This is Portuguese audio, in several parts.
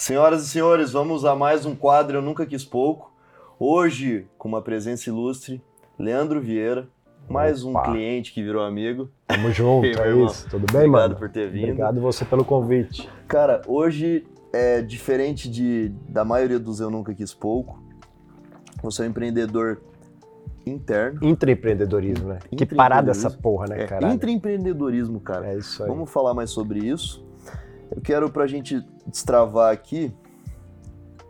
Senhoras e senhores, vamos a mais um quadro Eu Nunca Quis Pouco. Hoje, com uma presença ilustre, Leandro Vieira, mais um Opa. cliente que virou amigo. Tamo junto, E meu é isso. Tudo bem, Obrigado mano? por ter vindo. Obrigado você pelo convite. Cara, hoje é diferente de, da maioria dos Eu Nunca Quis Pouco. Você é um empreendedor interno. Intraempreendedorismo, né? Que parada essa porra, né, É, cara? intraempreendedorismo, cara. É isso aí. Vamos falar mais sobre isso. Eu quero, pra gente destravar aqui,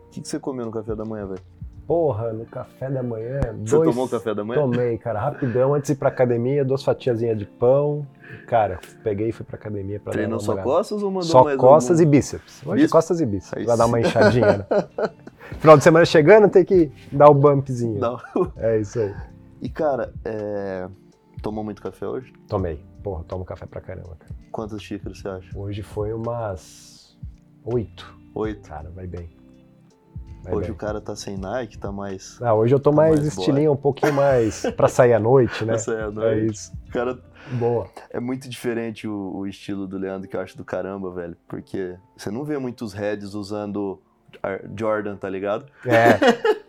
o que, que você comeu no café da manhã, velho? Porra, no café da manhã. Você dois... tomou café da manhã? Tomei, cara, rapidão, antes de ir pra academia, duas fatiazinhas de pão. Cara, peguei e fui pra academia pra Treinou dar só costas ou mandou Só mais costas algum? e bíceps. Hoje Bíceps? costas e bíceps. Aí Vai dar uma inchadinha, né? Final de semana chegando, tem que dar o bumpzinho. Não. É isso aí. E, cara, é... tomou muito café hoje? Tomei. Porra, tomo café pra caramba, cara. Quantas xícaras você acha? Hoje foi umas oito. Oito. Cara, vai bem. Vai Hoje bem. o cara tá sem Nike, tá mais... Ah, hoje eu tô Tá mais, mais estilinho, um pouquinho mais pra sair à noite, né? Essa é, a É noite. isso. O cara Boa. é muito diferente o, o estilo do Leandro, que eu acho do caramba, velho. Porque você não vê muitos heads usando Jordan, tá ligado? É.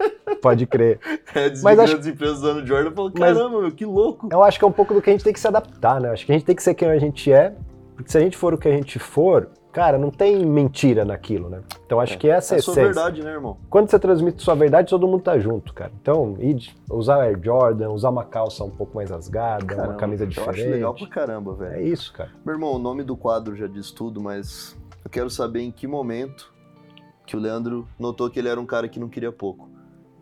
Pode crer. Heads Mas acho- grandes empresas usando Jordan, eu falo, Mas- caramba, meu, que louco. Eu acho que é um pouco do que a gente tem que se adaptar, né? Acho que a gente tem que ser quem a gente é, porque se a gente for o que a gente for, cara, não tem mentira naquilo, né? Então acho que essa é É a sua essência. verdade, né, irmão? Quando você transmite sua verdade, todo mundo tá junto, cara. Então, usar Air Jordan, usar uma calça um pouco mais rasgada, Caramba, uma camisa Eu diferente. acho legal pra caramba, velho. É isso, cara. Meu irmão, o nome do quadro já diz tudo, mas eu quero saber em que momento que o Leandro notou que ele era um cara que não queria pouco.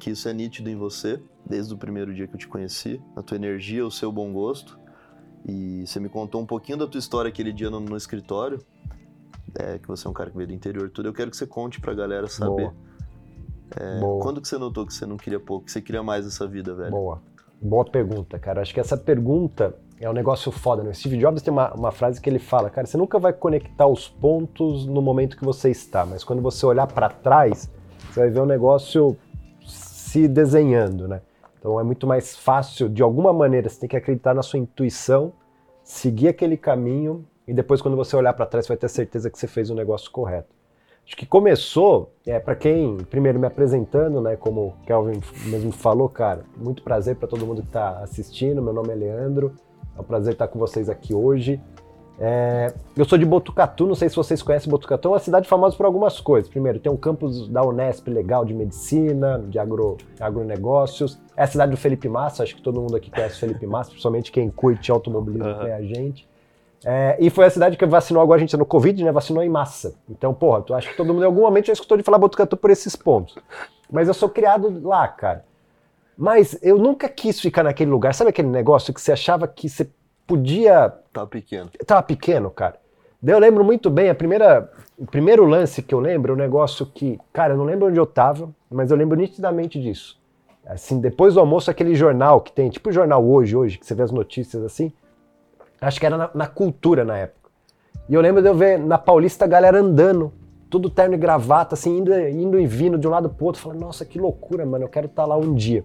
Que isso é nítido em você, desde o primeiro dia que eu te conheci, a tua energia, o seu bom gosto. E você me contou um pouquinho da tua história aquele dia no, no escritório, é, que você é um cara que veio do interior tudo. Eu quero que você conte pra galera saber. Boa. Quando que você notou que você não queria pouco, que você queria mais essa vida, velho? Boa. Boa pergunta, cara. Acho que essa pergunta é um negócio foda, né? O Steve Jobs tem uma, uma frase que ele fala, cara, você nunca vai conectar os pontos no momento que você está, mas quando você olhar pra trás, você vai ver o negócio se desenhando, né? Então é muito mais fácil, de alguma maneira, você tem que acreditar na sua intuição, seguir aquele caminho e depois quando você olhar pra trás, vai ter certeza que você fez o negócio correto. Acho que começou, é, para quem, primeiro me apresentando, né, como o Kelvin mesmo falou, cara, muito prazer para todo mundo que está assistindo, meu nome é Leandro, é um prazer estar com vocês aqui hoje. É, eu sou de Botucatu, não sei se vocês conhecem Botucatu, é uma cidade famosa por algumas coisas. Primeiro, tem um campus da Unesp legal de medicina, de agro, agronegócios. É a cidade do Felipe Massa, acho que todo mundo aqui conhece o Felipe Massa, principalmente quem curte automobilismo Aham. é a gente. É, e foi a cidade que vacinou agora a gente no Covid, né? Vacinou em massa. Então, porra, tu acha que todo mundo em algum momento já escutou de falar Botucatu por esses pontos. Mas eu sou criado lá, cara. Mas eu nunca quis ficar naquele lugar. Sabe aquele negócio que você achava que você podia Tá pequeno. tava pequeno, cara. Daí eu lembro muito bem, a primeira, o primeiro lance que eu lembro é um negócio que, cara, eu não lembro onde eu tava, mas eu lembro nitidamente disso. Assim, depois do almoço, aquele jornal que tem, tipo o jornal hoje, hoje, que você vê as notícias assim, acho que era na, na cultura na época. E eu lembro de eu ver na Paulista a galera andando, tudo terno e gravata, assim, indo, indo e vindo de um lado pro outro, falando, nossa, que loucura, mano, eu quero estar lá um dia.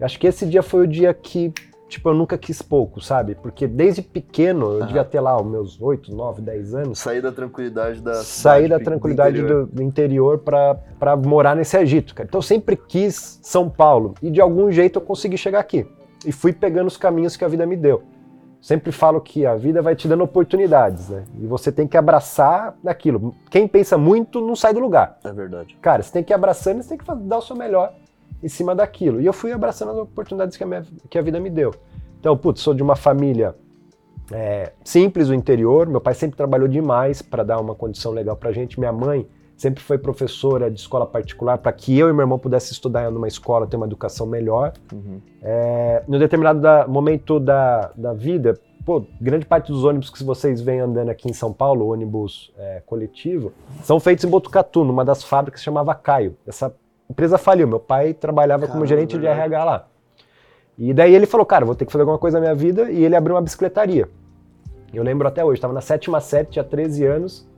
Acho que esse dia foi o dia que, tipo, eu nunca quis pouco, sabe? Porque desde pequeno, eu devia ter lá os meus 8, 9, 10 anos, Sair da tranquilidade da sair da do tranquilidade interior. do, do interior pra pra morar nesse Egito, cara. Então eu sempre quis São Paulo e de algum jeito eu consegui chegar aqui. E fui pegando os caminhos que a vida me deu. Sempre falo que a vida vai te dando oportunidades, né? E você tem que abraçar aquilo. Quem pensa muito não sai do lugar. É verdade. Cara, você tem que ir abraçando e você tem que dar o seu melhor em cima daquilo. E eu fui abraçando as oportunidades que a, minha- que a vida me deu. Então, putz, sou de uma família é, simples do interior. Meu pai sempre trabalhou demais para dar uma condição legal pra gente. Minha mãe sempre foi professora de escola particular para que eu e meu irmão pudesse estudar numa escola, ter uma educação melhor. Uhum. É, no determinado da- momento da, da vida, pô, grande parte dos ônibus que vocês veem andando aqui em São Paulo, ônibus é, coletivo, são feitos em Botucatu, numa das fábricas que chamava Caio. Essa empresa faliu, meu pai trabalhava como Caramba, gerente de verdade. RH lá. E daí ele falou, cara, vou ter que fazer alguma coisa na minha vida, e ele abriu uma bicicletaria. Eu lembro até hoje, estava na sétima série, tinha 13 anos.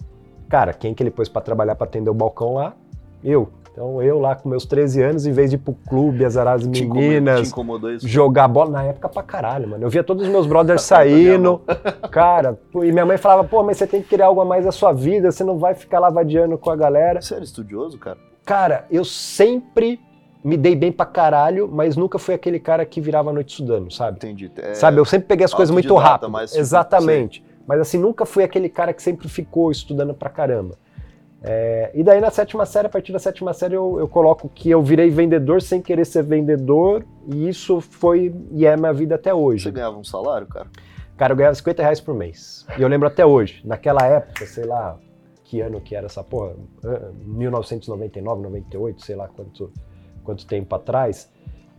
Cara, quem que ele pôs para trabalhar para atender o balcão lá? Eu. Então eu lá com meus 13 anos, em vez de ir pro clube, azarar as meninas, jogar bola, na época pra caralho, mano. Eu via todos os meus brothers saindo, cara, e minha mãe falava, pô, mas você tem que criar algo a mais da sua vida, você não vai ficar lá vadiando com a galera. Você era estudioso, cara? Cara, eu sempre me dei bem pra caralho, mas nunca fui aquele cara que virava a noite estudando, sabe? Entendi. É, Sabe, eu sempre peguei as coisas muito rápido. mas, tipo, Exatamente. Mas assim, nunca fui aquele cara que sempre ficou estudando pra caramba. É, e daí na sétima série, a partir da sétima série, eu, eu coloco que eu virei vendedor sem querer ser vendedor, e isso foi e é minha vida até Você hoje. ganhava um salário, cara? Cara, eu ganhava 50 reais por mês. E eu lembro até hoje. Naquela época, sei lá, que ano que era essa porra? Ah, 1999, 98, sei lá quanto, quanto tempo atrás.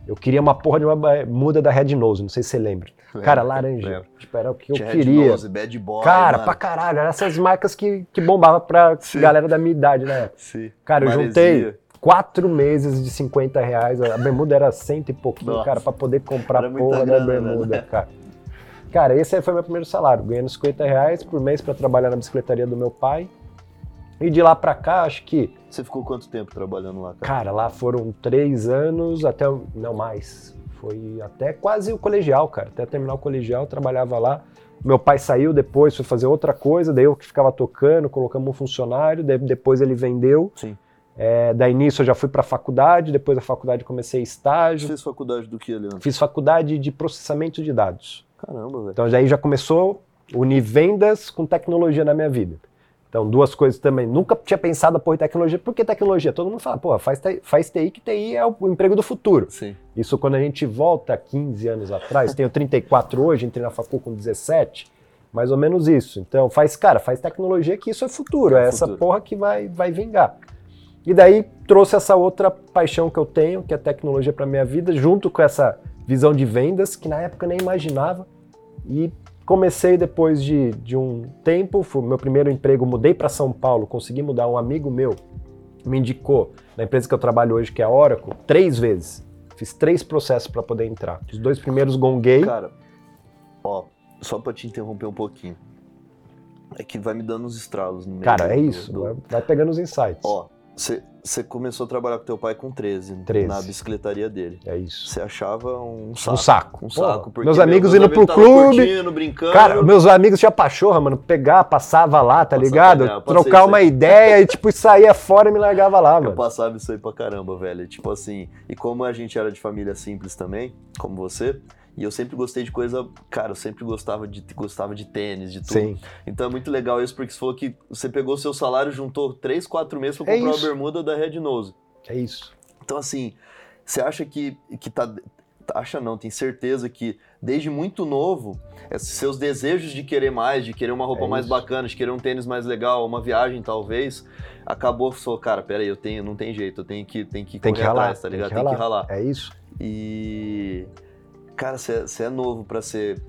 Eu queria uma porra de uma muda da Red Nose, não sei se você lembra. Cara, Lembro, laranja. lembro. Tipo, era o que eu Tinha Red queria. Nose, Bad Boy, Cara, mano. pra caralho. Eram essas marcas que, que bombavam pra Sim. galera da minha idade época. Sim. Cara, eu Maresia. juntei quatro meses de 50 reais. A bermuda era cento e pouquinho, Nossa. cara, pra poder comprar Era porra da grana, bermuda, né? cara. Cara, esse aí foi meu primeiro salário, ganhando 50 reais por mês pra trabalhar na bicicletaria do meu pai. E de lá pra cá, acho que, Você ficou quanto tempo trabalhando lá, cara? cara, lá foram três anos, até, não mais, foi até quase o colegial, cara. Até terminar o colegial, eu trabalhava lá. Meu pai saiu depois, foi fazer outra coisa, daí eu que ficava tocando, colocamos um funcionário, daí depois ele vendeu. Sim. É, daí nisso eu já fui pra faculdade, depois da faculdade comecei Você estágio. fez faculdade do que, Leandro? Fiz faculdade de processamento de dados. Caramba, velho. Então daí já começou unir vendas com tecnologia na minha vida. Então duas coisas também. Nunca tinha pensado em tecnologia. Por que tecnologia? Todo mundo fala, pô, faz, TI faz TI que TI é o emprego do futuro. Sim. Isso quando a gente volta 15 anos atrás, tenho 34 hoje, entrei na facul com 17, mais ou menos isso. Então faz, cara, faz tecnologia que isso é futuro, é, É essa futuro. porra que vai, vai vingar. E daí trouxe essa outra paixão que eu tenho, que é tecnologia para minha vida, junto com essa visão de vendas, que na época eu nem imaginava. E comecei depois de, de um tempo, foi meu primeiro emprego, mudei para São Paulo, consegui mudar, um amigo meu me indicou na empresa que eu trabalho hoje, que é a Oracle, três vezes. Fiz três processos para poder entrar. Os dois primeiros gonguei. Cara, ó, só pra te interromper um pouquinho. É que vai me dando uns estralos no meio. Cara, é isso. do- Vai, vai pegando os insights. Ó, você começou a trabalhar com teu pai com 13, 13. na bicicletaria dele. É isso. Você achava um saco. Um saco. Um saco. meus meu- amigos meus indo pro clube. curtindo, brincando. Cara, meus amigos tinham pachorra, mano. Pegar, passava lá, tá ligado? é, eu Trocar uma ideia e, tipo, saía fora e me largava lá, Eu mano. passava isso aí pra caramba, velho. Tipo assim, e como a gente era de família simples também, como você, e eu sempre gostei de coisa. Cara, eu sempre gostava de, gostava de tênis, de tudo. Sim. Então é muito legal isso, porque você falou que você pegou seu salário, juntou 3, 4 meses pra É comprar isso. a bermuda da Red Nose. É isso. Então, assim, você acha que, que tá. Acha não, tem certeza que desde muito novo, esses seus desejos de querer mais, de querer uma roupa É mais bacana, de querer um tênis mais legal, uma viagem talvez, acabou, falou, cara, peraí, eu tenho, não tem jeito, eu tenho que, tenho que Tem correr que ralar, atrás, tá tem ligado? que Tem que ralar. ralar. É isso. E. Cara, você é novo pra ser.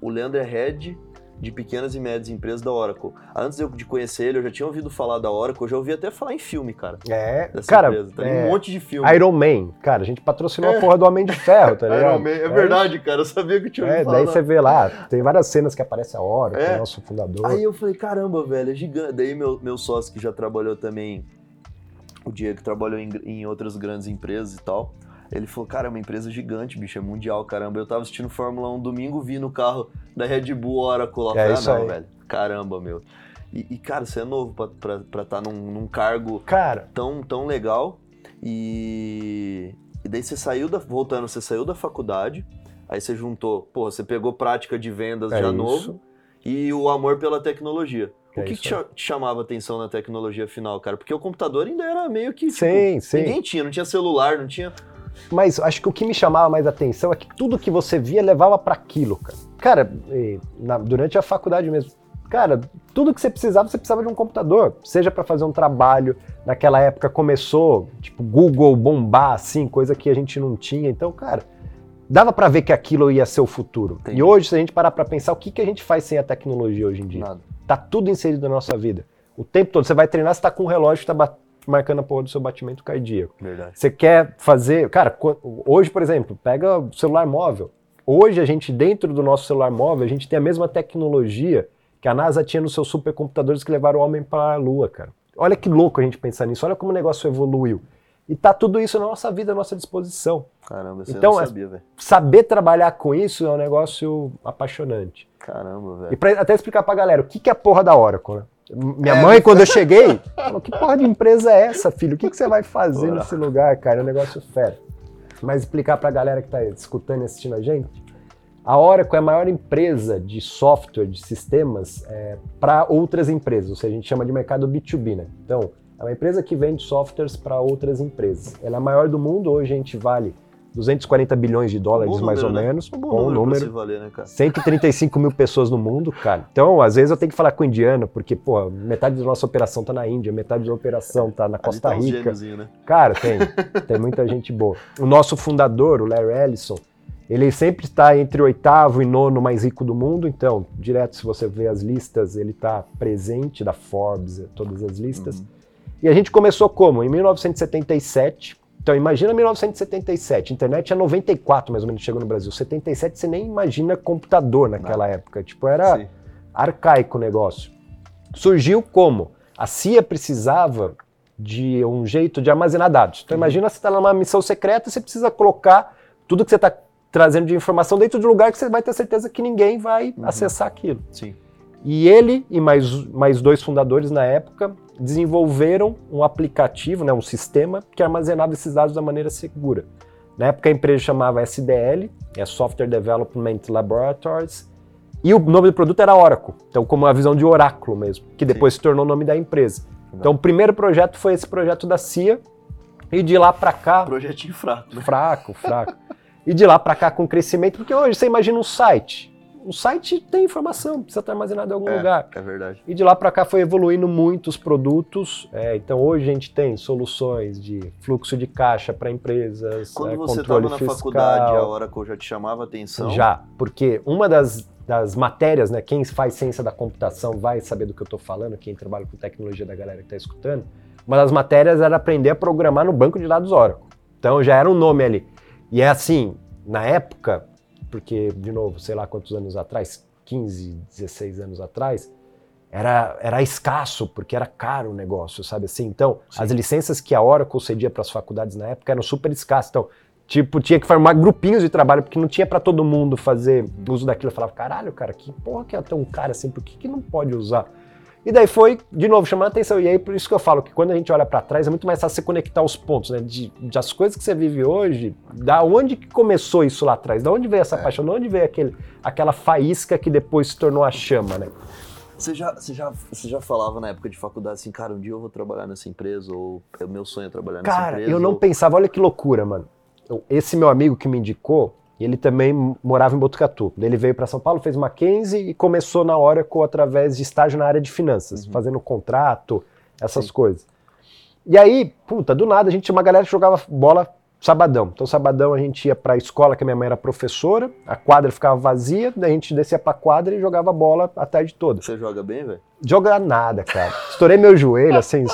o- Leandro é head de pequenas e médias empresas da Oracle. Antes de eu de conhecer ele, eu já tinha ouvido falar da Oracle, eu já ouvi até falar em filme, cara. É. Cara, empresa. Tá é, um monte de filme. Iron Man. Cara, a gente patrocinou a porra do Homem de Ferro, tá ligado? Iron Man, é verdade, cara. Eu sabia que tinha É, ouvido daí falar. você vê lá, tem várias cenas que aparece a hora, É. o nosso fundador. Aí eu falei, caramba, velho, é gigante. Daí meu, meu sócio que já trabalhou também, o Diego, que trabalhou em, em outras grandes empresas e tal, ele falou, cara, é uma empresa gigante, bicho, é mundial, caramba. Eu tava assistindo Fórmula 1 domingo, vi no carro da Red Bull Oracle lá. É isso ah, não, velho, caramba, meu. E, e, cara, você é novo pra estar tá num, num cargo Cara, tão, tão legal. E, e daí você saiu da. Voltando, você saiu da faculdade, aí você juntou, porra, você pegou prática de vendas é já isso. novo e o amor pela tecnologia. O É que, isso que te, te chamava atenção na tecnologia final, cara? Porque o computador ainda era meio que. tipo, Sim, sim. Ninguém tinha, não tinha celular, não tinha. Mas acho que o que me chamava mais atenção é que tudo que você via levava para aquilo, cara. Cara, na- durante a faculdade mesmo. Cara, tudo que você precisava, você precisava de um computador, seja para fazer um trabalho. Naquela época começou, tipo, Google bombar assim, coisa que a gente não tinha. Então, cara, dava para ver que aquilo ia ser o futuro. Entendi. E hoje, se a gente parar para pensar, o que, que a gente faz sem a tecnologia hoje em dia? Nada. Tá tudo inserido na nossa vida. O tempo todo. Você vai treinar, você tá com um relógio que tá ba- marcando a porra do seu batimento cardíaco. Verdade. Você quer fazer. Cara, hoje, por exemplo, pega o celular móvel. Hoje, a gente, dentro do nosso celular móvel, a gente tem a mesma tecnologia que a NASA tinha nos seus supercomputadores que levaram o homem para a Lua, cara. olha que louco a gente pensar nisso, olha como o negócio evoluiu. E tá tudo isso na nossa vida, à nossa disposição. Caramba, você Então, não é- sabia, velho. Saber trabalhar com isso é um negócio apaixonante. Caramba, E velho. pra até explicar pra galera, o que, que é a porra da Oracle, né? Minha É, mãe, quando eu cheguei, falou, que porra de empresa é essa, filho? O que, que você vai fazer Porra. nesse lugar, cara? É um negócio fera. Mas explicar pra galera que tá escutando e assistindo a gente, a Oracle é a maior empresa de software, de sistemas, para outras empresas, ou seja, a gente chama de mercado B2B, né? Então, é uma empresa que vende softwares para outras empresas. Ela é a maior do mundo, hoje a gente vale 240 bilhões de dólares, mais ou né? menos. Um bom, bom número, pra se número. valer, né, cara? 135 mil pessoas no mundo, cara. Então, às vezes eu tenho que falar com o indiano, porque, pô, metade da nossa operação tá na Índia, metade da operação tá na Ali Costa tá Rica. né? Cara, tem. tem muita gente boa. O nosso fundador, o Larry Ellison, ele sempre está entre o oitavo e nono mais rico do mundo. Então, direto, se você vê as listas, ele está presente da Forbes, todas as listas. Uhum. E a gente começou como? Em 1977. Então, imagina 1977. Internet é 94, mais ou menos, chegou no Brasil. 77, você nem imagina computador naquela época. Tipo, era Sim. arcaico o negócio. Surgiu como? A CIA precisava de um jeito de armazenar dados. Então imagina você está numa missão secreta e você precisa colocar tudo que você está trazendo de informação dentro de um lugar que você vai ter certeza que ninguém vai Uhum. acessar aquilo. Sim. E ele e mais, mais dois fundadores na época desenvolveram um aplicativo, né, um sistema que armazenava esses dados da maneira segura. Na época a empresa chamava SDL, é Software Development Laboratories, e o nome do produto era Oracle, então como a visão de oráculo mesmo, que depois se tornou o nome da empresa. Então o primeiro projeto foi esse projeto da CIA, e de lá para cá, Projetinho fraco, né? fraco, fraco. E de lá para cá com crescimento, porque hoje você imagina um site. O site tem informação, precisa estar armazenado em algum lugar. É verdade. E de lá para cá foi evoluindo muitos produtos. é, então hoje a gente tem soluções de fluxo de caixa para empresas, Quando é, você estava na fiscal. faculdade, a Oracle já te chamava atenção? Já, porque uma das, das matérias, né, quem faz ciência da computação vai saber do que eu estou falando, quem trabalha com tecnologia da galera que está escutando. Uma das matérias era aprender a programar no banco de dados Oracle. Então já era um nome ali. E é assim, na época, porque, de novo, sei lá quantos anos atrás, 15, 16 anos atrás, era, era escasso, porque era caro o negócio, sabe assim? Então, Sim. as licenças que a Oracle cedia para as faculdades na época eram super escassas. Então, tipo, tinha que formar grupinhos de trabalho, porque não tinha para todo mundo fazer uso daquilo. Eu falava, caralho, cara, que porra que é tão caro assim, por que, que não pode usar? E daí foi, de novo, chamando a atenção. E aí, por isso que eu falo que quando a gente olha para trás, é muito mais fácil você conectar os pontos, né? De, de as coisas que você vive hoje, da onde que começou isso lá atrás? Da onde veio essa É. paixão? Da onde veio aquele, aquela faísca que depois se tornou a chama, né? Você já, você, já, você já falava na época de faculdade assim, cara, um dia eu vou trabalhar nessa empresa, ou é o meu sonho é trabalhar nessa Cara, empresa? eu não ou... pensava, olha que loucura, mano. Eu- esse meu amigo que me indicou, ele também morava em Botucatu. Ele veio para São Paulo, fez Mackenzie e começou na Oracle através de estágio na área de finanças, Uhum. fazendo contrato, essas Sim. coisas. E aí, puta, do nada a gente tinha uma galera que jogava bola sabadão. Então, sabadão a gente ia pra escola, que a minha mãe era professora, a quadra ficava vazia, daí a gente descia pra quadra e jogava bola a tarde toda. Você joga bem, velho? Jogar nada, cara. Estourei meu joelho, assim.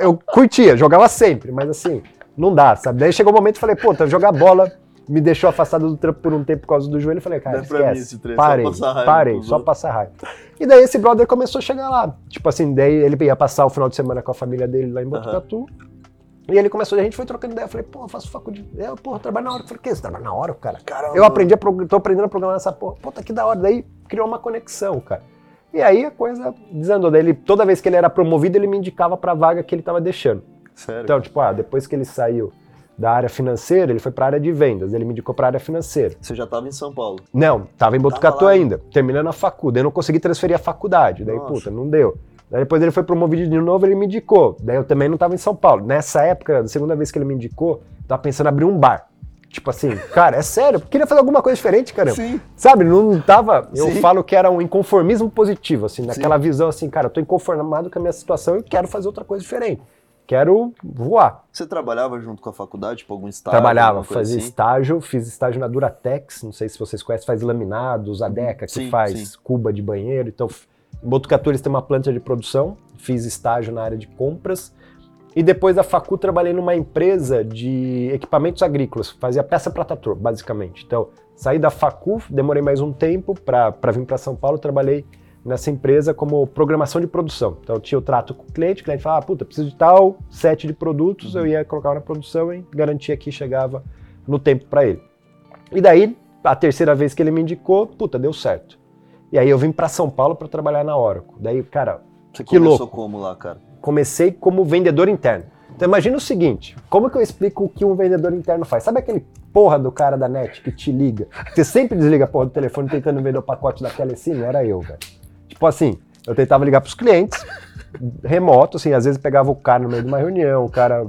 Eu curtia, jogava sempre, mas assim, não dá, sabe? Daí chegou o momento e falei, pô, tá, jogar bola me deixou afastado do trampo por um tempo por causa do joelho. Eu falei, cara, Não é esquece. esse treino, só parei, passar raiva parei, só passar raiva. E daí esse brother começou a chegar lá. Tipo assim, daí ele ia passar o final de semana com a família dele lá em Botucatu. E ele começou, a gente foi trocando ideia. Eu falei, pô, eu faço faculdade. Eu, porra, trabalho na hora. Eu falei, o quê? Você trabalha na hora, cara? Caramba. Eu aprendi a tô aprendendo a programar nessa porra. Puta, que da hora. Daí criou uma conexão, cara. E aí a coisa desandou. Daí ele, toda vez que ele era promovido, ele me indicava pra vaga que ele tava deixando. Sério? Então, tipo, ah, depois que ele saiu da área financeira, ele foi pra área de vendas. Ele me indicou pra área financeira. Você já tava em São Paulo. Não, tava em Botucatu ainda, terminando a faculdade. Eu não consegui transferir a faculdade. Daí, Nossa. puta, não deu. Daí depois ele foi promovido de novo, ele me indicou. Daí eu também não tava em São Paulo. Nessa época, a segunda vez que ele me indicou, eu tava pensando em abrir um bar. Tipo assim, cara, é sério, eu queria fazer alguma coisa diferente, caramba. Sim. Sabe, não tava. Eu Sim. falo que era um inconformismo positivo, assim, naquela visão assim, cara, eu tô inconformado com a minha situação e quero fazer outra coisa diferente. Quero voar. Você trabalhava junto com a faculdade, tipo algum estágio? Trabalhava, fazia assim? estágio, fiz estágio na Duratex, não sei se vocês conhecem, faz laminados, a Deca, que Sim, faz sim. cuba de banheiro. Então, em Botucatu eles têm uma planta de produção, fiz estágio na área de compras. E depois da facu trabalhei numa empresa de equipamentos agrícolas, fazia peça para trator, basicamente. Então, saí da facu, demorei mais um tempo para vir para São Paulo, trabalhei nessa empresa como programação de produção. Então eu tinha o trato com o cliente, o cliente falava, ah, puta, preciso de tal set de produtos, eu ia colocar na produção e garantia que chegava no tempo para ele. E daí, a terceira vez que ele me indicou, puta, deu certo. E aí eu vim para São Paulo para trabalhar na Oracle. Daí, cara, Você que começou louco. como lá, cara? comecei como vendedor interno. Então imagina o seguinte, como que eu explico o que um vendedor interno faz? Sabe aquele porra do cara da net que te liga? Você sempre desliga a porra do telefone tentando vender o pacote da Telecine? Era eu, velho. Tipo assim, eu tentava ligar pros clientes, remoto, assim, às vezes pegava o cara no meio de uma reunião, o cara...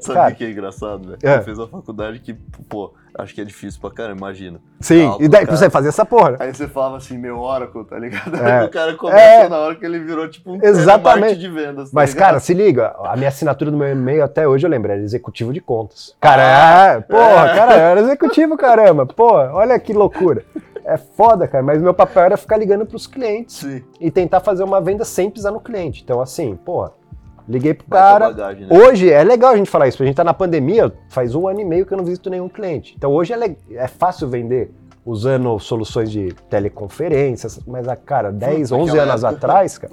Sabe cara o que é engraçado, velho? É. Fiz uma faculdade que, pô, acho que é difícil pra caramba, imagina. sim, Alto, e daí cara. você fazia essa porra. Aí você falava assim, meu Oracle, tá ligado? É. Aí o cara começa É. na hora que ele virou tipo um Exatamente. de vendas. tá Mas, ligado? cara, se liga, a minha assinatura do meu e-mail até hoje eu lembro, era executivo de contas. Cara, é, porra, É. cara, eu era executivo, caramba. Pô, olha que loucura. É foda, cara, mas meu papel era ficar ligando pros clientes Sim. e tentar fazer uma venda sem pisar no cliente. Então, assim, porra, liguei pro cara. bagagem, né? Hoje é legal a gente falar isso, porque a gente tá na pandemia, faz um ano e meio que eu não visito nenhum cliente. Então hoje é, le- é fácil vender usando soluções de teleconferências, mas, ah, cara, 10, naquela 11 anos época- atrás, cara,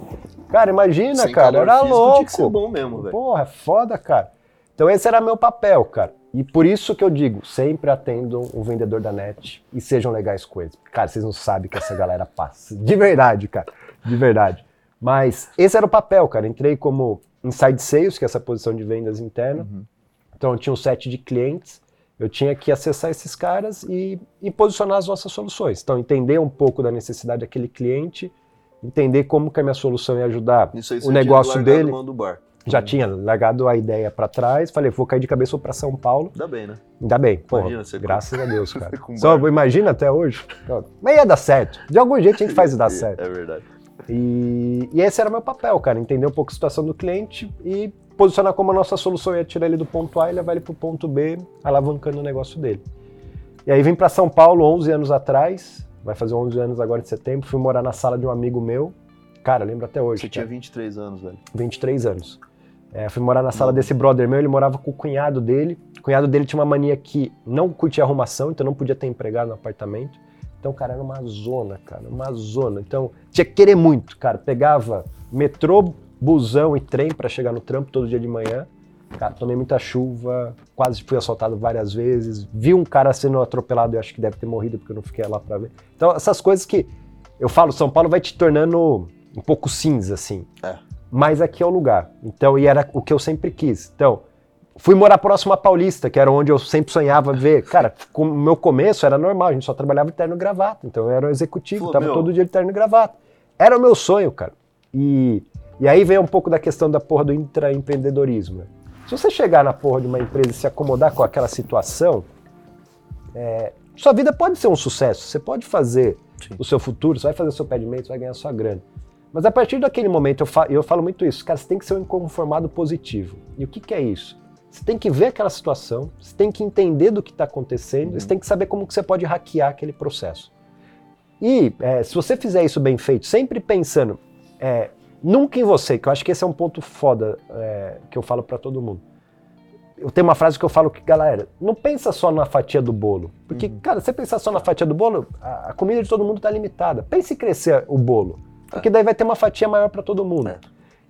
cara, imagina, Sem cara, era físico, Tinha que ser louco. bom mesmo, velho. Porra, é foda, cara. Então esse era meu papel, cara. E por isso que eu digo, sempre atendam o vendedor da net e sejam legais com eles. Cara, vocês não sabem que essa galera passa. De verdade, cara. De verdade. Mas esse era o papel, cara. Entrei como inside sales, que é essa posição de vendas interna. Uhum. Então eu tinha um set de clientes, eu tinha que acessar esses caras e, e posicionar as nossas soluções. Então entender um pouco da necessidade daquele cliente, entender como que a minha solução ia ajudar Isso aí o negócio dele. mão do bar. Já tinha largado a ideia pra trás, falei, vou cair de cabeça para São Paulo. Ainda bem, né? Ainda bem, porra, Imagina, você graças a Deus, cara. com Só imagina até hoje. Mas ia dar certo. De algum jeito a gente faz dar certo. É verdade. E, e esse era o meu papel, cara, entender um pouco a situação do cliente e posicionar como a nossa solução ia tirar ele do ponto A e levar ele pro ponto B, alavancando o negócio dele. E aí vim para São Paulo 11 anos atrás, vai fazer 11 anos agora em setembro, fui morar na sala de um amigo meu. Cara, lembro até hoje. Você tinha cara. 23 anos, velho. 23 anos. É, fui morar na sala desse brother meu, ele morava com o cunhado dele. O cunhado dele tinha uma mania que não curtia arrumação, então não podia ter empregado no apartamento. Então, cara, era uma zona, cara, uma zona. Então, tinha que querer muito, cara. Pegava metrô, busão e trem para chegar no trampo todo dia de manhã. Cara, tomei muita chuva, quase fui assaltado várias vezes. Vi um cara sendo atropelado, eu acho que deve ter morrido porque eu não fiquei lá para ver. Então, essas coisas que eu falo, São Paulo vai te tornando um pouco cinza, assim. É. Mas aqui é o lugar. Então, e era o que eu sempre quis. Então, fui morar próximo à Paulista, que era onde eu sempre sonhava ver. Cara, o meu começo era normal, a gente só trabalhava de terno e gravata. Então, eu era um executivo, Pô, tava meu. todo dia de terno e gravata. Era o meu sonho, cara. E, e aí vem um pouco da questão da porra do intraempreendedorismo. né? Se você chegar na porra de uma empresa e se acomodar com aquela situação, é, sua vida pode ser um sucesso. Você pode fazer Sim. o seu futuro, você vai fazer o seu pé de meio, você vai ganhar sua grana. Mas a partir daquele momento, eu, eu falo muito isso, cara, você tem que ser um inconformado positivo. E o que, que é isso? Você tem que ver aquela situação, você tem que entender do que está acontecendo, Uhum. você tem que saber como que você pode hackear aquele processo. E é, se você fizer isso bem feito, sempre pensando é, nunca em você, que eu acho que esse é um ponto foda é, que eu falo para todo mundo. Eu tenho uma frase que eu falo que, galera, não pensa só na fatia do bolo. Porque, Uhum. cara, se você pensar só na fatia do bolo, a, a comida de todo mundo está limitada. Pense em crescer o bolo. Porque daí vai ter uma fatia maior para todo mundo. É.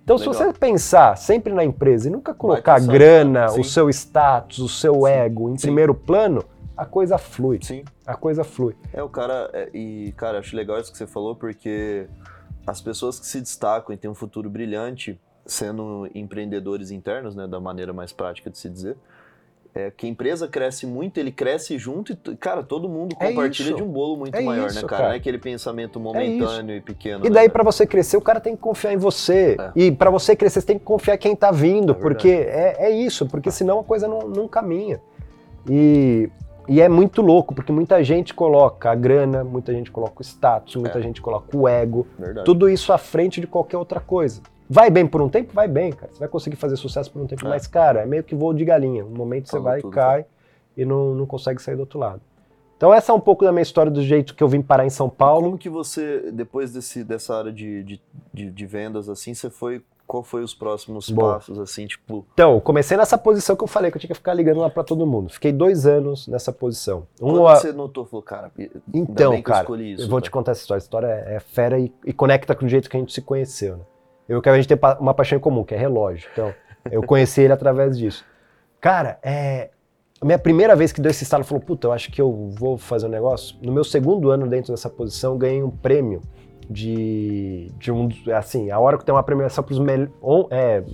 Então, se Legal. você pensar sempre na empresa e nunca colocar a grana, sim. o seu status, o seu Sim. ego em Sim. primeiro plano, a coisa flui. Sim. A coisa flui. É, o cara. é, e, cara, acho legal isso que você falou, porque as pessoas que se destacam e têm um futuro brilhante, sendo empreendedores internos, né, da maneira mais prática de se dizer, é que a empresa cresce muito, ele cresce junto e, cara, todo mundo É compartilha isso. de um bolo muito É maior, isso, né, cara? cara. Não é aquele pensamento momentâneo e pequeno. E né, daí, cara? pra você crescer, o cara tem que confiar em você. É. E pra você crescer, você tem que confiar em quem tá vindo, É porque é, é isso, porque senão a coisa não, não caminha. E, e é muito louco, porque muita gente coloca a grana, muita gente coloca o status, muita É. gente coloca o ego, Verdade. tudo isso à frente de qualquer outra coisa. Vai bem por um tempo? Vai bem, cara. Você vai conseguir fazer sucesso por um tempo, É. mas, cara, é meio que voo de galinha. Um momento você vai, tudo, cai e não, não consegue sair do outro lado. Então essa é um pouco da minha história do jeito que eu vim parar em São Paulo. Como que você, depois desse, dessa área de, de, de, de vendas, assim, você foi qual foi os próximos Boa. passos, assim, tipo... Então, eu comecei nessa posição que eu falei, que eu tinha que ficar ligando lá pra todo mundo. Fiquei dois anos nessa posição. Um, Quando a- você notou, falou, cara, Então, bem que eu cara, escolhi isso. eu vou te tá? contar essa história. A história é, é fera e, e conecta com o jeito que a gente se conheceu, né? Eu que a gente pa- uma paixão em comum, que é relógio. Então, eu conheci ele através disso. Cara, é. A minha primeira vez que deu esse estalo, falou, puta, eu acho que eu vou fazer um negócio. No meu segundo ano dentro dessa posição, ganhei um prêmio de, de um, assim, a hora que tem uma premiação para os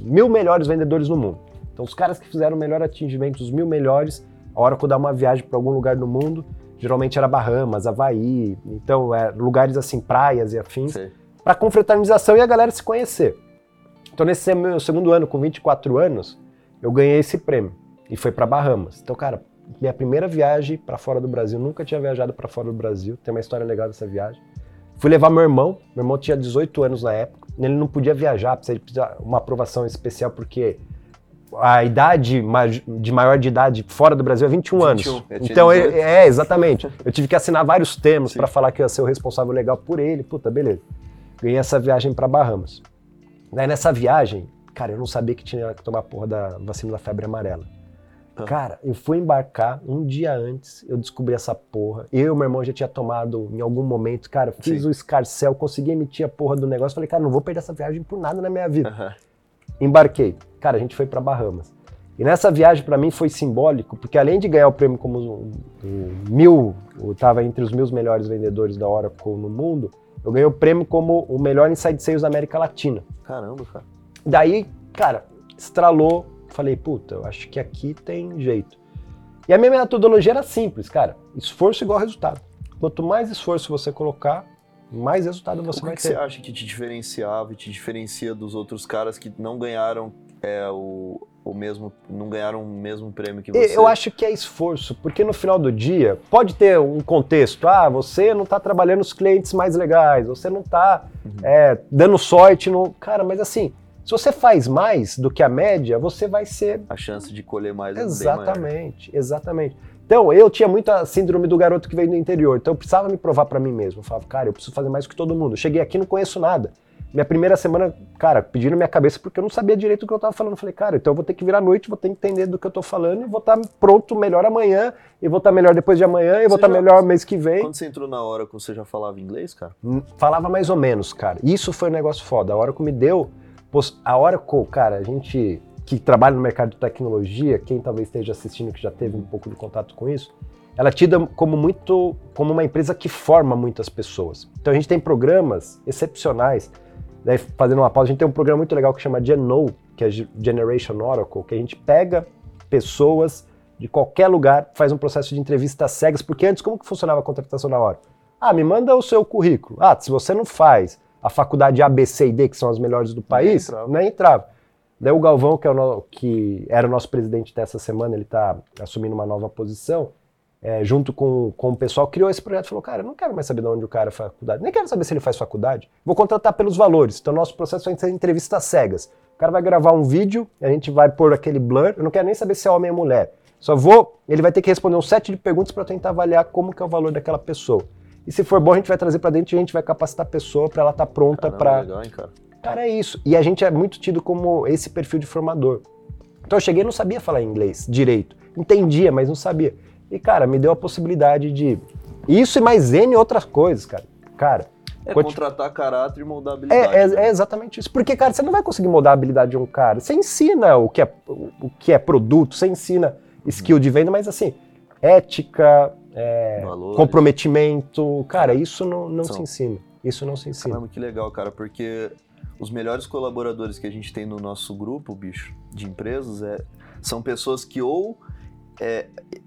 mil melhores vendedores no mundo. Então, os caras que fizeram o melhor atingimento, os mil melhores, a hora que eu dar uma viagem para algum lugar do mundo, geralmente era Bahamas, Havaí, então é, lugares assim, praias e afins, Sei. Para confraternização e a galera se conhecer. Então, nesse meu segundo ano, com 24 anos, eu ganhei esse prêmio e foi para Bahamas. Então, cara, minha primeira viagem para fora do Brasil, nunca tinha viajado para fora do Brasil, tem uma história legal dessa viagem. Fui levar meu irmão, meu irmão tinha 18 anos na época, ele não podia viajar, precisava de uma aprovação especial porque a idade de maior de idade fora do Brasil é 21, 21, anos. Então, 18. é, é, exatamente. Eu tive que assinar vários termos para falar que eu ia ser o responsável legal por ele. Puta, beleza. Ganhei essa viagem para Bahamas. Daí nessa viagem, cara, eu não sabia que tinha que tomar a porra da vacina da febre amarela. Ah. Cara, eu fui embarcar um dia antes, eu descobri essa porra. Eu e meu irmão já tinha tomado em algum momento, cara, fiz Sim. o escarcel, consegui emitir a porra do negócio. Falei, cara, não vou perder essa viagem por nada na minha vida embarquei. Cara, a gente foi para Bahamas. E nessa viagem para mim foi simbólico, porque além de ganhar o prêmio como o, o mil, eu tava entre os mil melhores vendedores da Oracle no mundo, eu ganhei o prêmio como o melhor inside sales da América Latina. Caramba, cara. Daí, cara, estralou, falei, puta, eu acho que aqui tem jeito. E a minha metodologia era simples, cara, esforço igual resultado. Quanto mais esforço você colocar, mais resultado você o que, vai que ter. você acha que te diferenciava e te diferencia dos outros caras que não ganharam é, o, o mesmo, não ganharam o mesmo prêmio que você? Eu acho que é esforço, porque no final do dia pode ter um contexto. Ah, você não está trabalhando os clientes mais legais, você não está Uhum. dando sorte no. Cara, mas assim, se você faz mais do que a média, você vai ser. A chance de colher mais é. Exatamente, exatamente. Então, eu tinha muita síndrome do garoto que veio do interior, então eu precisava me provar para mim mesmo. Eu falava, cara, eu preciso fazer mais que todo mundo. Eu cheguei aqui e não conheço nada. Minha primeira semana, cara, pediram minha cabeça porque eu não sabia direito o que eu tava falando. Eu falei, cara, então eu vou ter que virar à noite, vou ter que entender do que eu tô falando e vou estar pronto melhor amanhã, e vou estar melhor depois de amanhã, e vou estar já- melhor mês que vem. Quando você entrou na hora, você já falava inglês, cara? Hum, Falava mais ou menos, cara. Isso foi um negócio foda. A Oracle me deu. A Oracle, cara, a gente que trabalha no mercado de tecnologia, quem talvez esteja assistindo que já teve um pouco de contato com isso, ela é tida como muito como uma empresa que forma muitas pessoas. Então a gente tem programas excepcionais. Daí, fazendo uma pausa, a gente tem um programa muito legal que chama Geno, que é Ge- Generation Oracle, que a gente pega pessoas de qualquer lugar, faz um processo de entrevista cegas, porque antes como que funcionava a contratação na hora? Ah, me manda o seu currículo. Ah, se você não faz a faculdade A, B, C e D, que são as melhores do país, entrava. nem entrava. Daí o Galvão, que, é o no- que era o nosso presidente dessa semana, ele está assumindo uma nova posição, é, junto com, com o pessoal, criou esse projeto e falou, cara, eu não quero mais saber de onde o cara faz faculdade, nem quero saber se ele faz faculdade, vou contratar pelos valores. Então nosso processo vai ser entrevistas cegas. O cara vai gravar um vídeo, a gente vai pôr aquele blur, eu não quero nem saber se é homem ou mulher. Só vou, ele vai ter que responder um set de perguntas para tentar avaliar como que é o valor daquela pessoa. E se for bom, a gente vai trazer para dentro e a gente vai capacitar a pessoa para ela estar pronta Caramba, para hein, cara? Cara, é isso. E a gente é muito tido como esse perfil de formador. Então eu cheguei e não sabia falar inglês direito. Entendia, mas não sabia. E, cara, me deu a possibilidade de. Isso e mais N outras coisas, cara. Cara, É contratar caráter e moldar é, habilidade. é- né? é exatamente isso. Porque, cara, você não vai conseguir mudar a habilidade de um cara. Você ensina o que é, o que é produto, você ensina skill de venda, mas assim, ética, é, comprometimento. Cara, isso não, não São. se ensina. Isso não se ensina. Caramba, que legal, cara, porque os melhores colaboradores que a gente tem no nosso grupo, bicho, de empresas, é, são pessoas que ou é,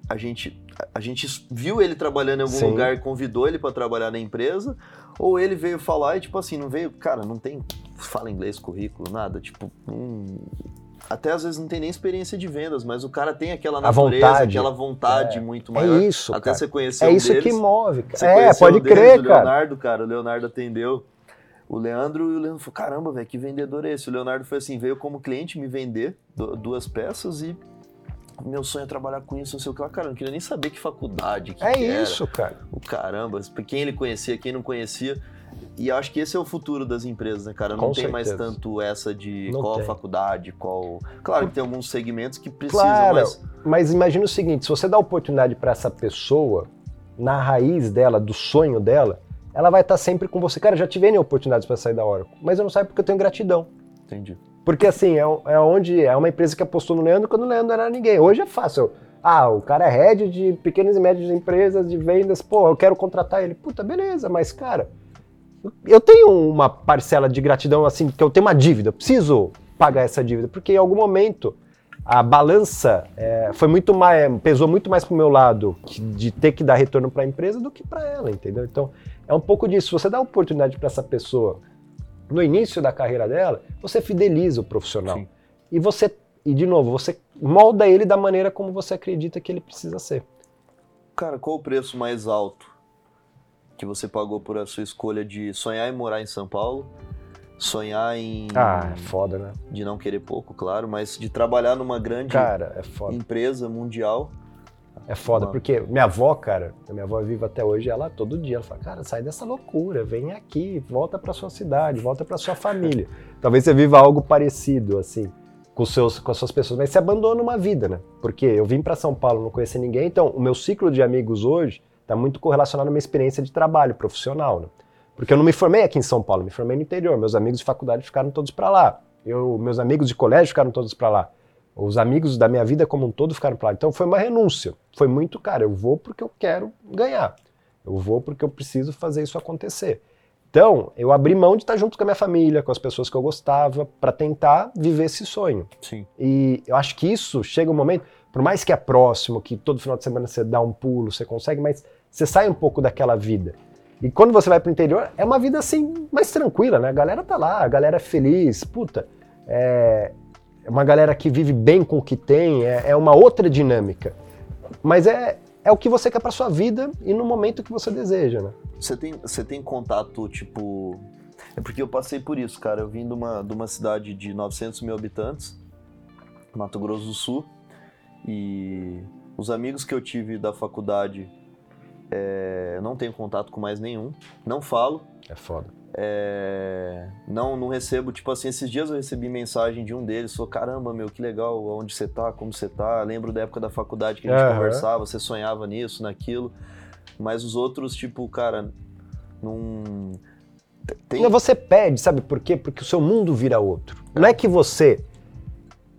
a, gente, a gente viu ele trabalhando em algum Sim. lugar e convidou ele para trabalhar na empresa, ou ele veio falar e, tipo assim, não veio, cara, não tem, fala inglês, currículo, nada, tipo, hum, até às vezes não tem nem experiência de vendas, mas o cara tem aquela natureza, vontade. aquela vontade É. muito É maior. isso, Até cara. você conhecer É um isso deles. que move, Você cara. É, conheceu pode o deles, crer, o cara. Leonardo, cara, o Leonardo atendeu o Leandro e o Leandro falou: caramba, velho, que vendedor é esse? O Leonardo foi assim: veio como cliente me vender du- duas peças e meu sonho é trabalhar com isso, não sei o que lá. Cara, eu não queria nem saber que faculdade que É que isso, cara. O caramba, quem ele conhecia, quem não conhecia. E acho que esse é o futuro das empresas, né, cara? Não Com tem mais certeza. tanto essa de Não qual tem. a faculdade, qual. Claro que tem alguns segmentos que precisam, Claro, mas. mas imagina o seguinte: se você dá oportunidade para essa pessoa, na raiz dela, do sonho dela, ela vai estar sempre com você. Cara, já tive N oportunidades para sair da Oracle, mas eu não saio porque eu tenho gratidão. Entendi. Porque assim, é, é onde é uma empresa que apostou no Leandro quando o Leandro era ninguém. Hoje é fácil. Ah, o cara é head de pequenas e médias empresas de vendas, pô, eu quero contratar ele. Puta, beleza, mas cara, eu tenho uma parcela de gratidão assim, que eu tenho uma dívida, eu preciso pagar essa dívida, porque em algum momento a balança é, foi muito mais, pesou muito mais pro meu lado de ter que dar retorno para a empresa do que para ela, entendeu? Então é um pouco disso. Você dá oportunidade para essa pessoa no início da carreira dela, você fideliza o profissional. Sim. E você, e de novo, você molda ele da maneira como você acredita que ele precisa ser. Cara, qual o preço mais alto que você pagou por a sua escolha de sonhar em morar em São Paulo? Sonhar em. Ah, é foda, né? De não querer pouco, claro, mas de trabalhar numa grande Cara, é foda. empresa mundial. É foda, Uma- porque minha avó, cara, minha avó é viva até hoje, ela todo dia, ela fala, cara, sai dessa loucura, vem aqui, volta pra sua cidade, volta pra sua família. Talvez você viva algo parecido, assim, com, seus, com as suas pessoas, mas você abandona uma vida, né? Porque eu vim pra São Paulo, não conheci ninguém, então o meu ciclo de amigos hoje tá muito correlacionado à minha experiência de trabalho profissional, né? Porque eu não me formei aqui em São Paulo, me formei no interior, meus amigos de faculdade ficaram todos pra lá. Eu, meus amigos de colégio ficaram todos pra lá. Os amigos da minha vida como um todo ficaram pra lá. Então foi uma renúncia. Foi muito, cara, eu vou porque eu quero ganhar. Eu vou porque eu preciso fazer isso acontecer. Então, eu abri mão de estar junto com a minha família, com as pessoas que eu gostava, para tentar viver esse sonho. Sim. E eu acho que isso chega um momento, por mais que é próximo, que todo final de semana você dá um pulo, você consegue, mas você sai um pouco daquela vida. E quando você vai pro interior, é uma vida assim, mais tranquila, né? A galera tá lá, a galera é feliz, puta. É é uma galera que vive bem com o que tem, é, é uma outra dinâmica. Mas é, é o que você quer pra sua vida e no momento que você deseja, né? Você tem, você tem contato, tipo. É porque eu passei por isso, cara. Eu vim de uma, de uma cidade de 900 mil habitantes, Mato Grosso do Sul, e os amigos que eu tive da faculdade, é, não tenho contato com mais nenhum. Não falo. É foda. É, não, não recebo, tipo assim, esses dias eu recebi mensagem de um deles, falou, caramba, meu, que legal, onde você tá, como você tá, lembro da época da faculdade que a gente Aham. conversava, você sonhava nisso, naquilo, mas os outros, tipo, cara, não... Tem... Não, Você pede, sabe por quê? Porque o seu mundo vira outro. Não é que você.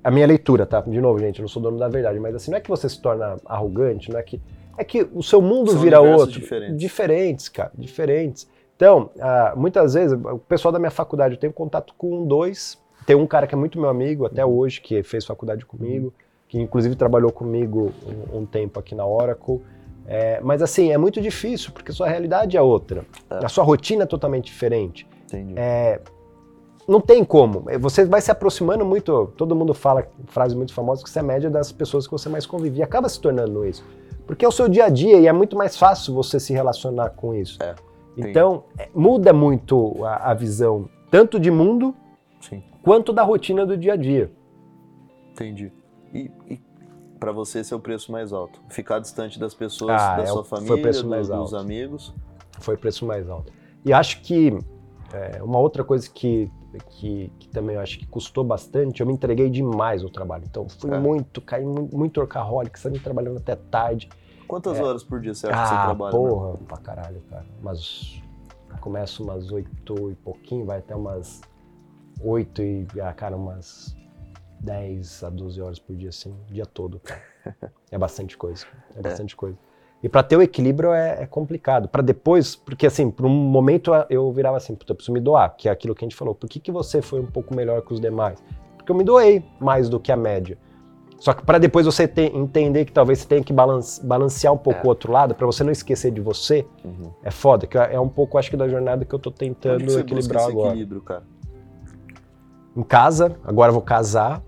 A minha leitura, tá? De novo, gente, eu não sou dono da verdade, mas assim, não é que você se torna arrogante, não é que. É que o seu mundo São vira outro. diferentes. Diferentes, cara, diferentes. Então, ah, muitas vezes, o pessoal da minha faculdade, eu tenho contato com dois. Tem um cara que é muito meu amigo até hoje, que fez faculdade comigo, que inclusive trabalhou comigo um, um tempo aqui na Oracle. É, mas assim, é muito difícil, porque sua realidade é outra. É. A sua rotina é totalmente diferente. Entendi. É, não tem como. Você vai se aproximando muito. Todo mundo fala frase muito famosa que você é média das pessoas que você mais convive. E acaba se tornando isso. Porque é o seu dia a dia e é muito mais fácil você se relacionar com isso. É, entendi. então, é, muda muito a, a visão, tanto de mundo Sim, quanto da rotina do dia a dia. entendi. E, e para você esse é o preço mais alto? Ficar distante das pessoas, Ah, da é sua família, do- dos alto. amigos? Foi o preço mais alto. E acho que é, uma outra coisa que, que, que também eu acho que custou bastante, eu me entreguei demais no trabalho. Então, fui É. muito, caí mu- muito workaholic, sempre trabalhando até tarde. Quantas É. horas por dia você acha que você Ah, trabalha? né? porra, pra caralho, cara. Mas começa umas oito e pouquinho, vai até umas oito e, ah, cara, umas 10 a 12 horas por dia, assim, o dia todo, cara. É bastante coisa, é bastante coisa. E pra ter o equilíbrio é, é complicado. Pra depois, porque assim, por um momento eu virava assim, puta, eu preciso me doar, que é aquilo que a gente falou. Por que, que você foi um pouco melhor que os demais? Porque eu me doei mais do que a média. Só que pra depois você entender que talvez você tenha que balance- balancear um pouco É. o outro lado, pra você não esquecer de você, Uhum. é foda. Que é um pouco, acho que, da jornada que eu tô Onde tentando que você equilibrar esse agora. equilíbrio, cara? Em casa, agora eu vou casar,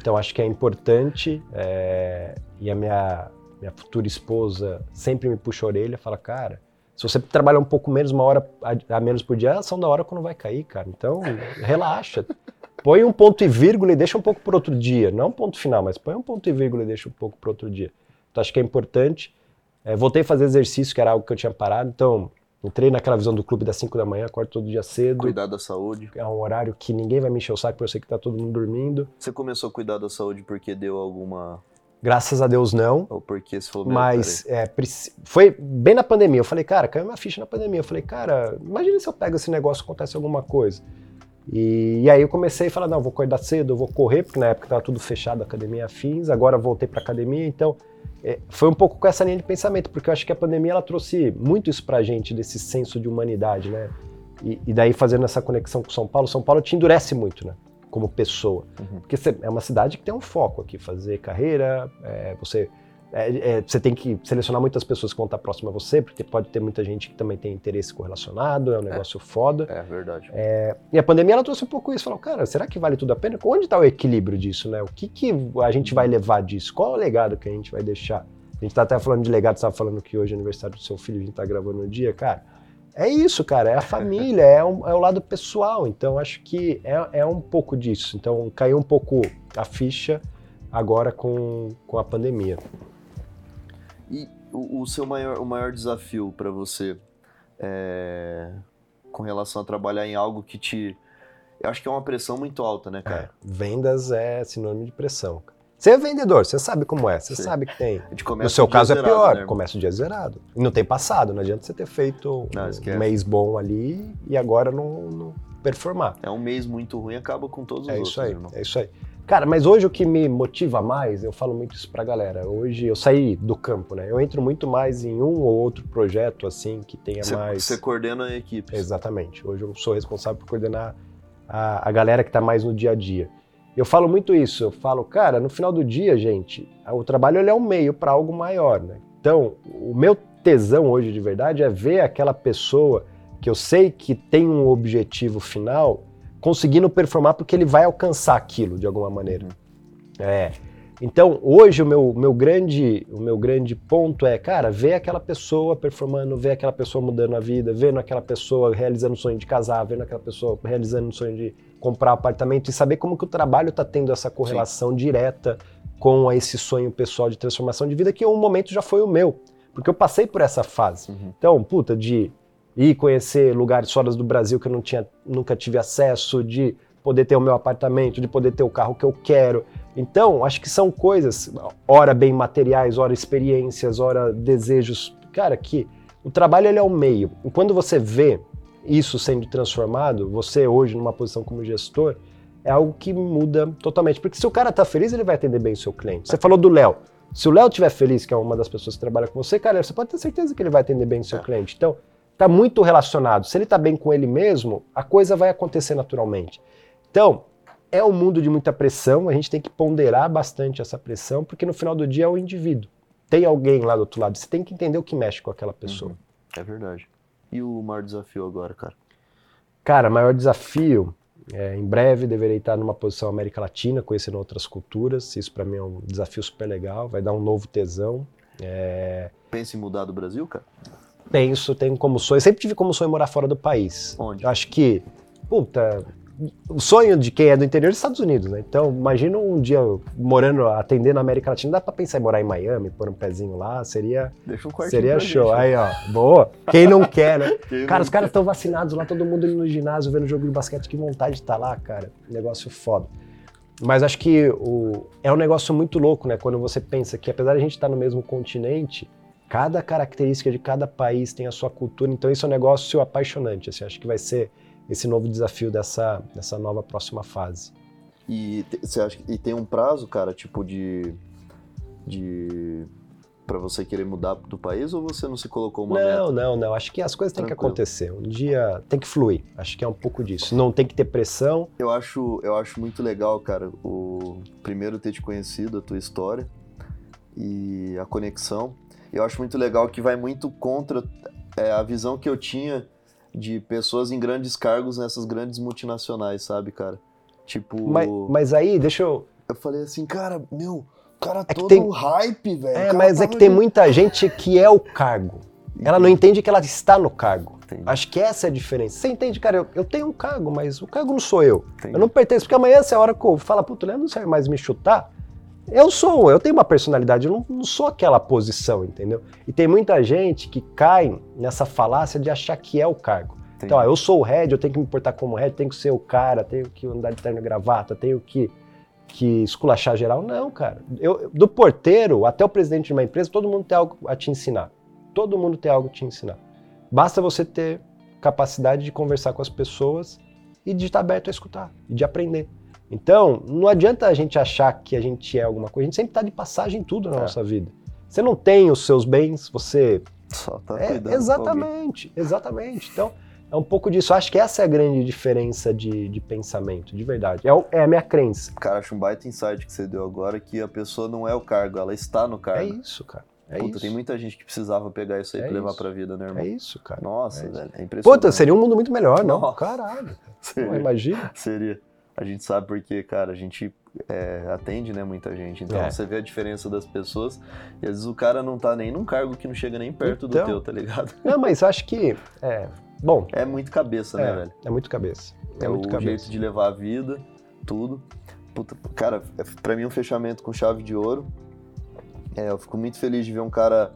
então acho que é importante. é, e a minha, minha futura esposa sempre me puxa a orelha, fala, cara, se você trabalhar um pouco menos, uma hora a, a menos por dia, a ação da hora quando vai cair, cara. Então, relaxa. Põe um ponto e vírgula e deixa um pouco para outro dia. Não um ponto final, mas põe um ponto e vírgula e deixa um pouco para outro dia. Então acho que é importante. É, voltei a fazer exercício, que era algo que eu tinha parado. Então, Entrei naquela visão do clube das 5 da manhã, acordo todo dia cedo. Cuidar da saúde. É um horário que ninguém vai me encher o saco, porque eu sei que tá todo mundo dormindo. Você começou a cuidar da saúde porque deu alguma. Graças a Deus não. Ou porque você falou "Meu, Mas peraí." é, foi bem na pandemia. Eu falei, cara, caiu uma ficha na pandemia. Eu falei, cara, imagina se eu pego esse negócio e acontece alguma coisa. E, e aí eu comecei a falar, não, vou acordar cedo, eu vou correr, porque na época tava tudo fechado, academia afins, agora voltei pra academia, então é, foi um pouco com essa linha de pensamento, porque eu acho que a pandemia ela trouxe muito isso pra gente, desse senso de humanidade, né? E, e daí fazendo essa conexão com São Paulo, São Paulo te endurece muito, né? Como pessoa. Uhum. Porque você- é uma cidade que tem um foco aqui, fazer carreira, é, você, é, é, você tem que selecionar muitas pessoas que vão estar próximas a você, porque pode ter muita gente que também tem interesse correlacionado, é um negócio foda. É verdade. E a pandemia ela trouxe um pouco isso, falou, cara, será que vale tudo a pena? Onde está o equilíbrio disso, né? O que, que a gente vai levar disso? Qual é o legado que a gente vai deixar? A gente tá até falando de legado, você estava falando que hoje é aniversário do seu filho, a gente tá gravando no dia, cara. É isso, cara, é a família, é, um- é o lado pessoal. Então, acho que é, é um pouco disso. Então, caiu um pouco a ficha agora com, com a pandemia. E o, o seu maior, o maior desafio pra você é, com relação a trabalhar em algo que te. Eu acho que é uma pressão muito alta, né, É, cara? vendas é sinônimo de pressão. Você é vendedor, você sabe como é, você Sim. sabe que tem. No seu caso é zerado, pior, né, começa o dia zerado. E não tem passado, não adianta você ter feito Não, um mês bom ali e agora não, não performar. É um mês muito ruim, acaba com todos os É outros, isso aí, irmão. é isso aí. Cara, mas hoje o que me motiva mais, eu falo muito isso pra galera. Hoje eu saí do campo, né? Eu entro muito mais em um ou outro projeto assim que tenha Você, mais. você coordena a equipe. Exatamente. Hoje eu sou responsável por coordenar a, a galera que está mais no dia a dia. Eu falo muito isso. Eu falo, cara, no final do dia, gente, o trabalho ele é um meio para algo maior, né? Então, o meu tesão hoje de verdade é ver aquela pessoa que eu sei que tem um objetivo final conseguindo performar porque ele vai alcançar aquilo de alguma maneira. É. Então, hoje o meu, meu, grande, o meu grande ponto é, cara, ver aquela pessoa performando, ver aquela pessoa mudando a vida, vendo aquela pessoa realizando o sonho de casar, vendo aquela pessoa realizando o sonho de comprar apartamento e saber como que o trabalho está tendo essa correlação direta com esse sonho pessoal de transformação de vida que um momento já foi o meu, porque eu passei por essa fase. Uhum. Então, puta, de ir conhecer lugares fora do Brasil que eu não tinha, nunca tive acesso, de poder ter o meu apartamento, de poder ter o carro que eu quero. Então, acho que são coisas, ora bem materiais, ora experiências, ora desejos, cara, que o trabalho ele é o meio. E quando você vê isso sendo transformado, você hoje numa posição como gestor, é algo que muda totalmente. Porque se o cara tá feliz, ele vai atender bem o seu cliente. Você falou do Léo. Se o Léo estiver feliz, que é uma das pessoas que trabalha com você, cara, você pode ter certeza que ele vai atender bem o seu É. cliente. Então, tá muito relacionado. Se ele tá bem com ele mesmo, a coisa vai acontecer naturalmente. Então, é um mundo de muita pressão, a gente tem que ponderar bastante essa pressão, porque no final do dia é o indivíduo. Tem alguém lá do outro lado, você tem que entender o que mexe com aquela pessoa. Uhum. É verdade. E o maior desafio agora, cara? Cara, maior desafio, é, em breve deverei estar numa posição América Latina, conhecendo outras culturas, isso para mim é um desafio super legal, vai dar um novo tesão. É, Pensa em mudar do Brasil, cara? Penso, tenho como sonho, sempre tive como sonho morar fora do país. Onde? Eu acho que, puta, o sonho de quem é do interior dos Estados Unidos, né? Então, imagina um dia morando, atendendo na América Latina, dá pra pensar em morar em Miami, pôr um pezinho lá, seria, Deixa um quartinho seria show. gente, Aí, ó, boa. Quem não quer, né? Quem Cara, os caras estão vacinados lá, todo mundo indo no ginásio, vendo jogo de basquete, que vontade de estar lá, cara. Negócio foda. Mas acho que o, é um negócio muito louco, né? Quando você pensa que, apesar de a gente estar no mesmo continente, cada característica de cada país tem a sua cultura, então isso é um negócio apaixonante. Assim, acho que vai ser esse novo desafio dessa, dessa nova próxima fase. E você acha que tem um prazo, cara, tipo de de para você querer mudar do país ou você não se colocou uma meta? Não, não, não. Acho que as coisas têm que acontecer. Um dia tem que fluir. Acho que é um pouco disso. Não tem que ter pressão. Eu acho, eu acho muito legal, cara, o primeiro ter te conhecido, a tua história e a conexão. Eu acho muito legal que vai muito contra é, a visão que eu tinha de pessoas em grandes cargos nessas grandes multinacionais, sabe, cara? Tipo, Mas, mas aí, deixa eu. eu falei assim, cara, meu, o cara É todo tem- hype, velho. É, mas é que tem ali- muita gente que é o cargo. Ela não entende que ela está no cargo. Entendi, Acho que essa é a diferença. Você entende, cara, eu, eu tenho um cargo, mas o cargo não sou eu. entendi. Eu não pertenço, porque amanhã, se é a hora que eu falar, puto, Leandro não serve mais me chutar, Eu sou, eu tenho uma personalidade, eu não, não, sou aquela posição, entendeu? E tem muita gente que cai nessa falácia de achar que é o cargo. Entendi. Então, ó, eu sou o head, eu tenho que me portar como head, tenho que ser o cara, tenho que andar de terno e gravata, tenho que, que esculachar geral. Não, cara. Eu, do porteiro até o presidente de uma empresa, todo mundo tem algo a te ensinar. Todo mundo tem algo a te ensinar. Basta você ter capacidade de conversar com as pessoas e de estar aberto a escutar, e de aprender. Então, não adianta a gente achar que a gente é alguma coisa, a gente sempre está de passagem em tudo na é. nossa vida. Você não tem os seus bens, você. Só tá é. Exatamente, exatamente. Então, é um pouco disso. Acho que essa é a grande diferença de, de pensamento, de verdade. É, é, a minha crença. Cara, acho um baita insight que você deu agora que a pessoa não é o cargo, ela está no cargo. É isso, cara. É Puta, isso. tem muita gente que precisava pegar isso aí é pra levar isso. pra vida, né, irmão? É isso, cara. Nossa, é velho, é impressionante. Puta, seria um mundo muito melhor, não? Nossa. Caralho. Seria. Pô, imagina. Seria. A gente sabe porque, cara, a gente é, atende, né, muita gente. Então é. você vê a diferença das pessoas e às vezes o cara não tá nem num cargo que não chega nem perto então, do teu, tá ligado? Não, mas acho que, é, bom... É muito cabeça, né, é, velho? É muito cabeça. É, é muito o cabeça. jeito de levar a vida, tudo. Puta, cara, é, pra mim um fechamento com chave de ouro. É, eu fico muito feliz de ver um cara,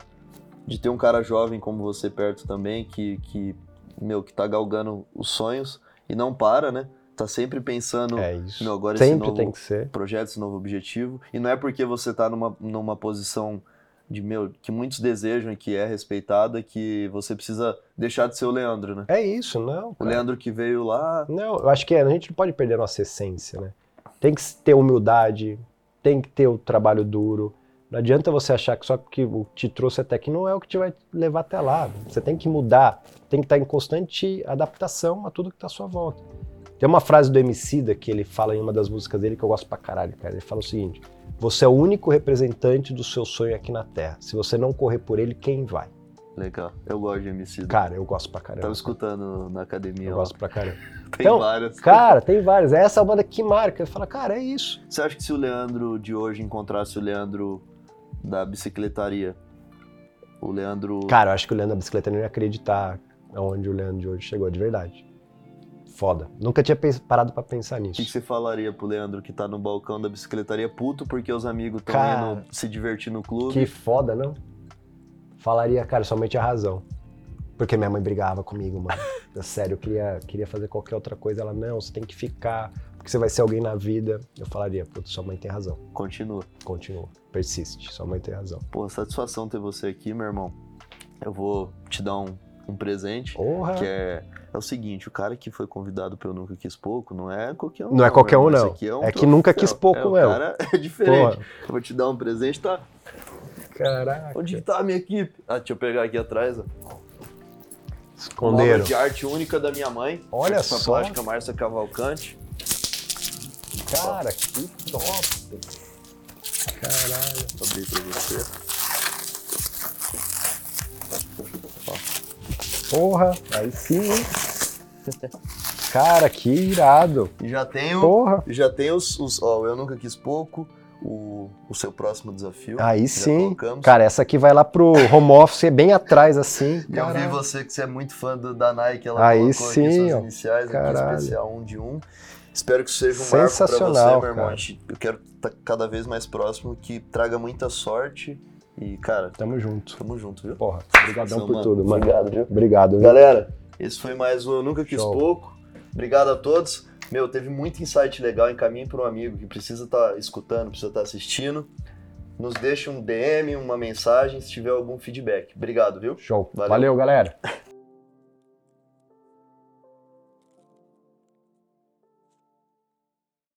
de ter um cara jovem como você perto também, que, que meu, que tá galgando os sonhos e não para, né? Tá sempre pensando, é isso. Meu, agora sempre esse novo tem que ser. projeto, esse novo objetivo. E não é porque você tá numa, numa posição de meu que muitos desejam e que é respeitada que você precisa deixar de ser o Leandro, né? É isso, não. Cara. O Leandro que veio lá. Não, eu acho que é, a gente não pode perder a nossa essência, né? Tem que ter humildade, tem que ter o trabalho duro. Não adianta você achar que só que te trouxe até aqui não é o que te vai levar até lá. Você tem que mudar, tem que estar em constante adaptação a tudo que está à sua volta. Tem uma frase do Emicida que ele fala em uma das músicas dele que eu gosto pra caralho, cara. Ele fala o seguinte: Você é o único representante do seu sonho aqui na Terra. Se você não correr por ele, quem vai? Legal. Eu gosto de Emicida. Cara, eu gosto pra caramba. Tava escutando na academia. Eu ó. gosto pra caramba. tem então, várias. Cara, tem várias. Essa é uma banda que marca. Fala, cara, é isso. Você acha que se o Leandro de hoje encontrasse o Leandro da bicicletaria, o Leandro. Cara, eu acho que o Leandro da bicicleta não ia acreditar aonde o Leandro de hoje chegou, de verdade foda. Nunca tinha parado para pensar nisso. O que, que, você falaria pro Leandro que tá no balcão da bicicletaria puto porque os amigos estão indo se divertir no clube? Que foda, não? Falaria, cara, somente a razão. Porque minha mãe brigava comigo, mano. Sério, eu queria, queria fazer qualquer outra coisa. Ela, não, você tem que ficar, porque você vai ser alguém na vida. Eu falaria, puto, sua mãe tem razão. Continua. Continua. Persiste, sua mãe tem razão. Pô, satisfação ter você aqui, meu irmão. Eu vou te dar um, um presente. Porra. Que é é o seguinte, o cara que foi convidado pelo Nunca Quis Pouco não é qualquer um. Não, não é qualquer um, não. É, um é, que nunca quis pouco é, mesmo. O cara é diferente. Porra. vou te dar um presente, tá? Caraca. Onde tá a minha equipe? Ah, deixa eu pegar aqui atrás, ó. Esconderam. Uma obra de arte única da minha mãe. Olha só. plástica Márcia Cavalcante. Cara, que top. Caralho. Vou abrir pra você. Porra, aí sim, hein? Cara, que irado. E já tenho, Porra. já tenho os, os ó, eu nunca quis pouco, o, o seu próximo desafio. Aí sim. Cara, essa aqui vai lá pro home office, bem atrás assim. E eu vi você que você é muito fã do, da Nike, ela Aí colocou sim, aqui suas ó. iniciais, Caralho. aqui especial um de um. Espero que isso seja um marco pra você, meu irmão. cara. Eu quero estar cada vez mais próximo, que traga muita sorte. E, cara, Tamo junto. tamo junto, viu? Porra, obrigadão Seu por mano. tudo, mano. Obrigado, viu? Obrigado, viu? Galera, esse foi mais um Eu Nunca Quis Show. Pouco. Obrigado a todos. Meu, teve muito insight legal. Encaminhe para um amigo que precisa estar escutando, precisa estar assistindo. Nos deixe um DM, uma mensagem se tiver algum feedback. Obrigado, viu? Show. Valeu. Valeu galera.